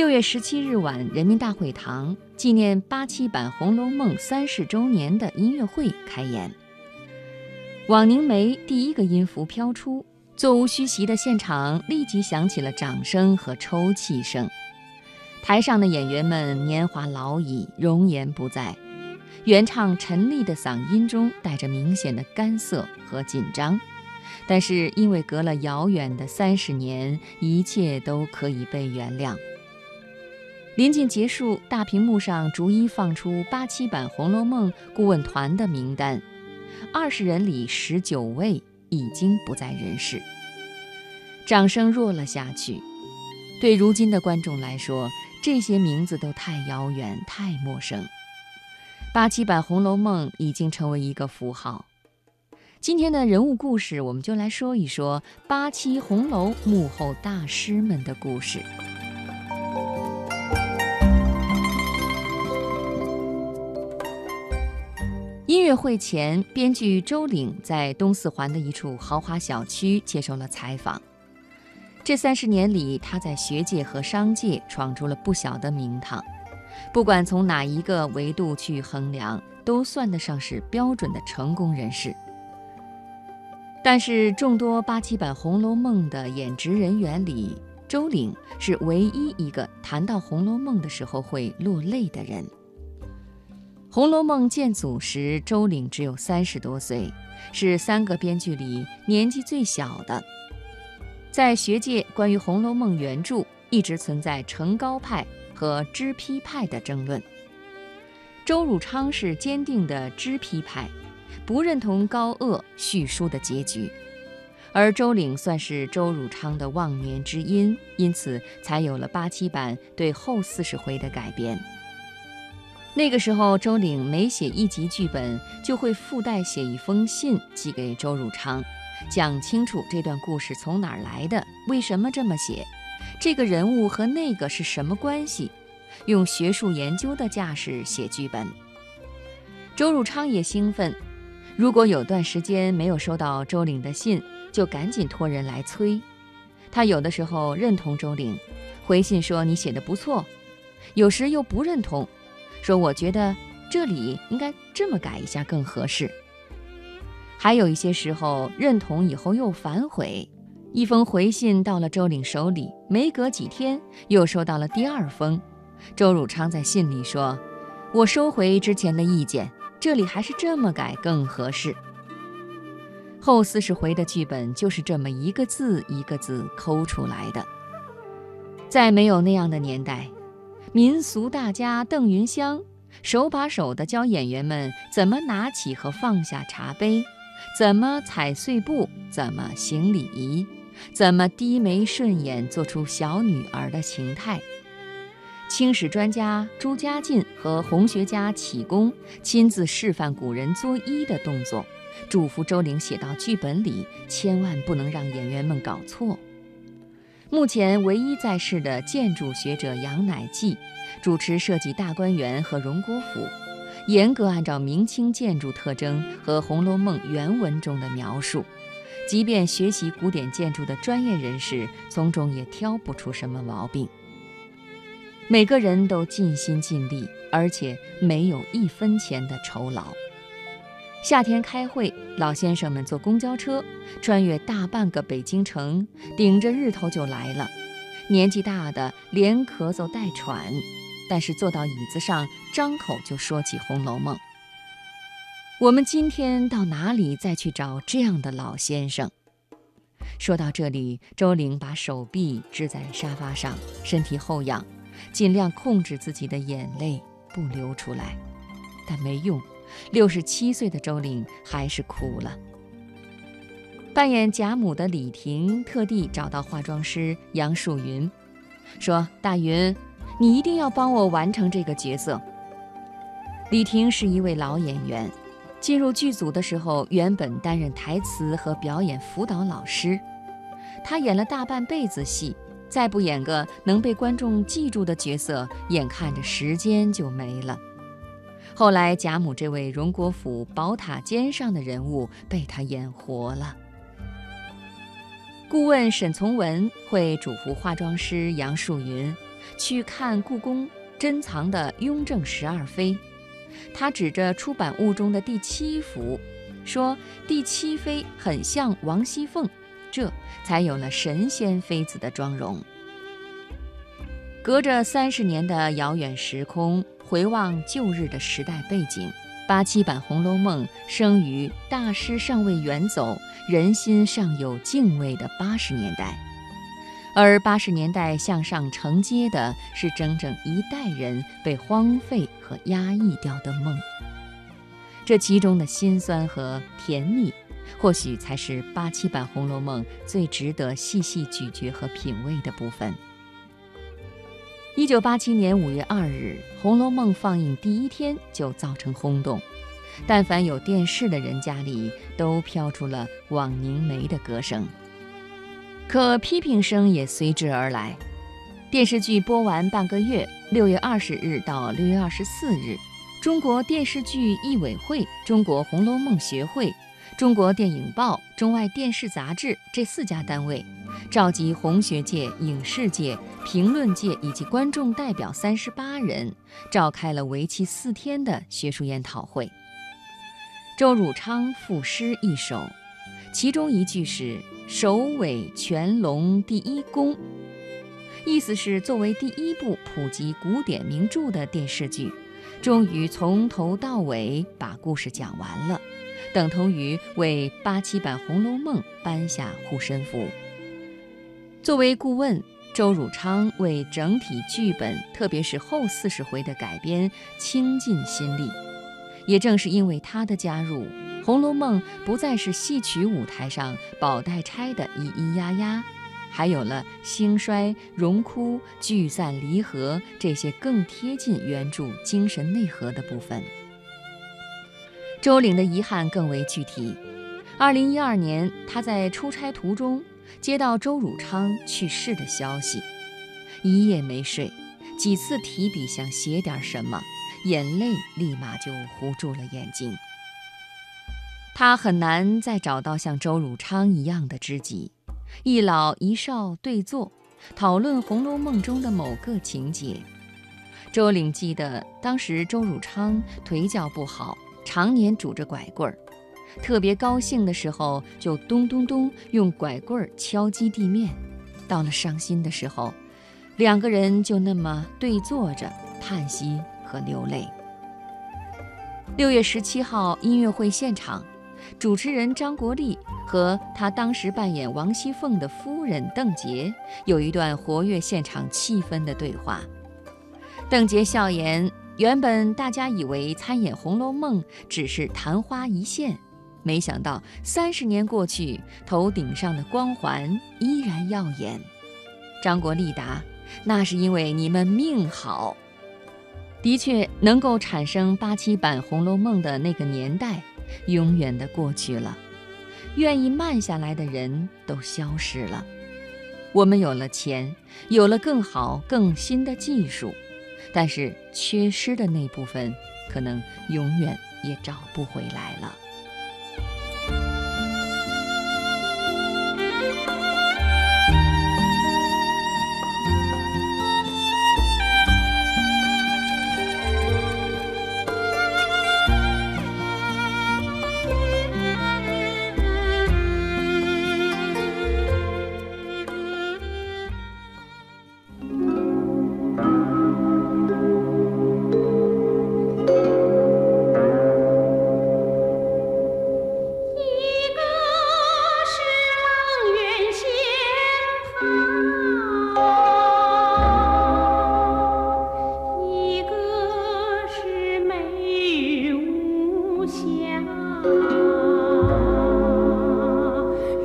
六月十七日晚，人民大会堂纪念八七版《红楼梦》三十周年的音乐会开演。枉凝眉第一个音符飘出，座无虚席的现场立即响起了掌声和抽泣声。台上的演员们年华老矣，容颜不在，原唱陈丽的嗓音中带着明显的干涩和紧张。但是因为隔了遥远的三十年，一切都可以被原谅。临近结束，大屏幕上逐一放出八七版《红楼梦》顾问团的名单，二十人里十九位已经不在人世。掌声弱了下去。对如今的观众来说，这些名字都太遥远、太陌生。八七版《红楼梦》已经成为一个符号。今天的人物故事，我们就来说一说八七红楼幕后大师们的故事。音乐会前，编剧周岭在东四环的一处豪华小区接受了采访。这三十年里，他在学界和商界闯出了不小的名堂，不管从哪一个维度去衡量，都算得上是标准的成功人士。但是，众多八七版《红楼梦》的演职人员里，周岭是唯一一个谈到《红楼梦》的时候会落泪的人。《红楼梦》建组时，周岭只有三十多岁，是三个编剧里年纪最小的。在学界，关于《红楼梦》原著一直存在成高派和知批派的争论。周汝昌是坚定的知批派。不认同高鹗续书的结局，而周岭算是周汝昌的忘年之音，因此才有了八七版对后四十回的改编。那个时候，周岭每写一集剧本，就会附带写一封信寄给周汝昌，讲清楚这段故事从哪儿来的，为什么这么写，这个人物和那个是什么关系，用学术研究的架势写剧本。周汝昌也兴奋。如果有段时间没有收到周岭的信，就赶紧托人来催。他有的时候认同周岭，回信说你写的不错；有时又不认同，说我觉得这里应该这么改一下更合适。还有一些时候认同以后又反悔。一封回信到了周岭手里，没隔几天又收到了第二封。周汝昌在信里说：“我收回之前的意见。”这里还是这么改更合适。后四十回的剧本就是这么一个字一个字抠出来的。在没有那样的年代，民俗大家邓云香手把手地教演员们怎么拿起和放下茶杯，怎么踩碎布，怎么行礼仪，怎么低眉顺眼做出小女儿的形态。清史专家朱家进和红学家启功亲自示范古人作揖的动作，嘱咐周玲写到剧本里，千万不能让演员们搞错。目前唯一在世的建筑学者杨乃济，主持设计大观园和荣国府，严格按照明清建筑特征和《红楼梦》原文中的描述，即便学习古典建筑的专业人士，从中也挑不出什么毛病。每个人都尽心尽力，而且没有一分钱的酬劳。夏天开会，老先生们坐公交车，穿越大半个北京城，顶着日头就来了。年纪大的连咳嗽带喘，但是坐到椅子上，张口就说起《红楼梦》。我们今天到哪里再去找这样的老先生？说到这里，周玲把手臂支在沙发上，身体后仰。尽量控制自己的眼泪不流出来，但没用。六十七岁的周岭还是哭了。扮演贾母的李婷特地找到化妆师杨树云，说：“大云，你一定要帮我完成这个角色。”李婷是一位老演员，进入剧组的时候，原本担任台词和表演辅导老师，她演了大半辈子戏。再不演个能被观众记住的角色，眼看着时间就没了。后来贾母这位荣国府宝塔尖上的人物被他演活了。顾问沈从文会嘱咐化妆师杨树云，去看故宫珍藏的《雍正十二妃》，他指着出版物中的第七幅，说第七妃很像王熙凤，这才有了神仙妃子的妆容。隔着三十年的遥远时空，回望旧日的时代背景，八七版《红楼梦》生于大师尚未远走，人心尚有敬畏的八十年代。而八十年代向上承接的是整整一代人被荒废和压抑掉的梦，这其中的辛酸和甜蜜，或许才是八七版《红楼梦》最值得细细咀嚼和品味的部分。一九八七年五月二日，《红楼梦》放映第一天就造成轰动，但凡有电视的人家里都飘出了枉凝眉的歌声。可批评声也随之而来。电视剧播完半个月，六月二十日到六月二十四日，中国电视剧艺委会、中国红楼梦学会、中国电影报、中外电视杂志这四家单位，召集红学界、影视界、评论界以及观众代表三十八人，召开了为期四天的学术研讨会。周汝昌赋诗一首，其中一句是。首尾全龙第一功，意思是作为第一部普及古典名著的电视剧，终于从头到尾把故事讲完了，等同于为八七版《红楼梦》颁下护身符。作为顾问，周汝昌为整体剧本，特别是后四十回的改编倾尽心力。也正是因为他的加入。《红楼梦》不再是戏曲舞台上宝黛钗的咿咿呀呀，还有了兴衰、荣枯、聚散离合这些更贴近原著精神内核的部分。周岭的遗憾更为具体。二零一二年，他在出差途中接到周汝昌去世的消息，一夜没睡，几次提笔想写点什么，眼泪立马就糊住了眼睛。他很难再找到像周汝昌一样的知己，一老一少对坐，讨论《红楼梦》中的某个情节。周岭记得，当时周汝昌腿脚不好，常年拄着拐棍儿，特别高兴的时候就咚咚咚用拐棍敲击地面；到了伤心的时候，两个人就那么对坐着叹息和流泪。六月十七号音乐会现场。主持人张国立和他当时扮演王熙凤的夫人邓婕有一段活跃现场气氛的对话。邓婕笑言：“原本大家以为参演《红楼梦》只是昙花一现，没想到三十年过去，头顶上的光环依然耀眼。”张国立答：“那是因为你们命好。”的确，能够产生八七版《红楼梦》的那个年代。永远的过去了，愿意慢下来的人都消失了。我们有了钱，有了更好、更新的技术，但是缺失的那部分，可能永远也找不回来了。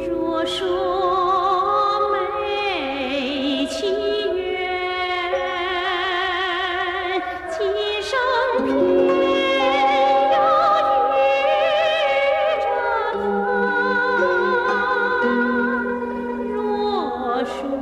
若说没奇缘，今生偏又遇着他。若说